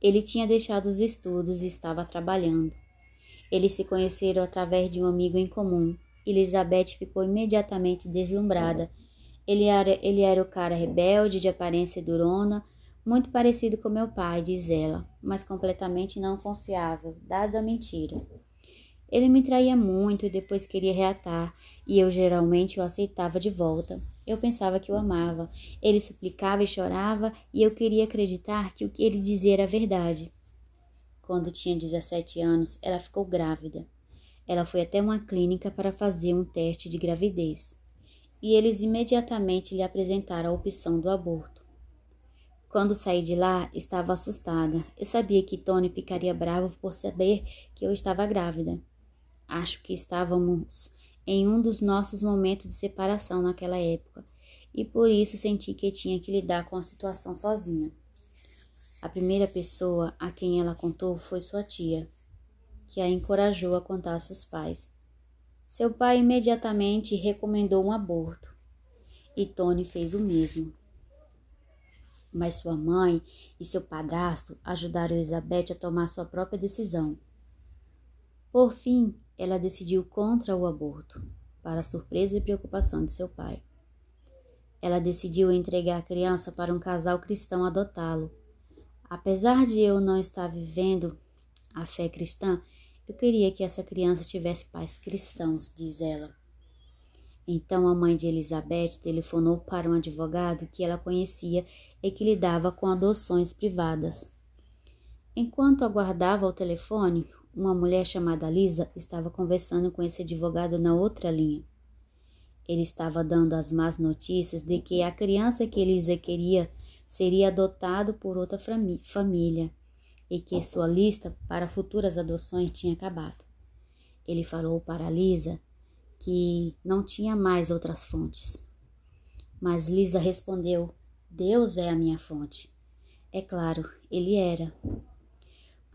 Ele tinha deixado os estudos e estava trabalhando. Eles se conheceram através de um amigo em comum. Elizabeth ficou imediatamente deslumbrada. Ele era, ele era o cara rebelde, de aparência durona, muito parecido com meu pai, diz ela, mas completamente não confiável, dado a mentira. Ele me traía muito e depois queria reatar, e eu geralmente o aceitava de volta. Eu pensava que o amava. Ele suplicava e chorava, e eu queria acreditar que o que ele dizia era verdade. Quando tinha 17 anos, ela ficou grávida. Ela foi até uma clínica para fazer um teste de gravidez, e eles imediatamente lhe apresentaram a opção do aborto. Quando saí de lá, estava assustada. Eu sabia que Tony ficaria bravo por saber que eu estava grávida. Acho que estávamos em um dos nossos momentos de separação naquela época, e por isso senti que tinha que lidar com a situação sozinha. A primeira pessoa a quem ela contou foi sua tia, que a encorajou a contar a seus pais. Seu pai imediatamente recomendou um aborto, e Tony fez o mesmo. Mas sua mãe e seu padrasto ajudaram Elizabeth a tomar sua própria decisão. Por fim, ela decidiu contra o aborto, para surpresa e preocupação de seu pai. Ela decidiu entregar a criança para um casal cristão adotá-lo. Apesar de eu não estar vivendo a fé cristã, eu queria que essa criança tivesse pais cristãos, diz ela. Então a mãe de Elizabeth telefonou para um advogado que ela conhecia e que lidava com adoções privadas. Enquanto aguardava o telefone, uma mulher chamada Lisa estava conversando com esse advogado na outra linha. Ele estava dando as más notícias de que a criança que Elisa queria seria adotado por outra família e que sua lista para futuras adoções tinha acabado. Ele falou para Lisa que não tinha mais outras fontes. Mas Lisa respondeu: Deus é a minha fonte. É claro, ele era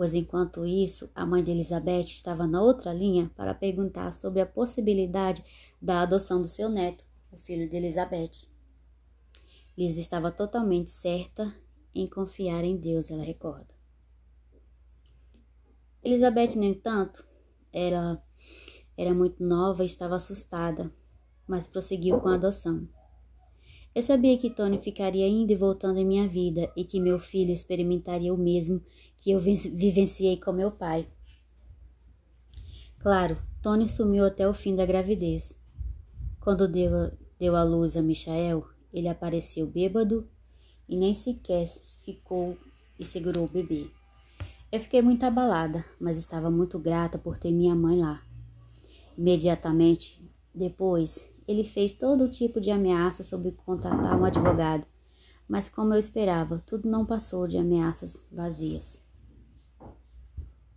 pois enquanto isso, a mãe de Elizabeth estava na outra linha para perguntar sobre a possibilidade da adoção do seu neto, o filho de Elizabeth. Liz estava totalmente certa em confiar em Deus, ela recorda. Elizabeth, no entanto, era, era muito nova e estava assustada, mas prosseguiu com a adoção. Eu sabia que Tony ficaria indo e voltando em minha vida e que meu filho experimentaria o mesmo que eu vivenciei com meu pai. Claro, Tony sumiu até o fim da gravidez. Quando deu, deu à luz a Michael, ele apareceu bêbado e nem sequer ficou e segurou o bebê. Eu fiquei muito abalada, mas estava muito grata por ter minha mãe lá. Imediatamente depois, ele fez todo tipo de ameaça sobre contratar um advogado, mas como eu esperava, tudo não passou de ameaças vazias.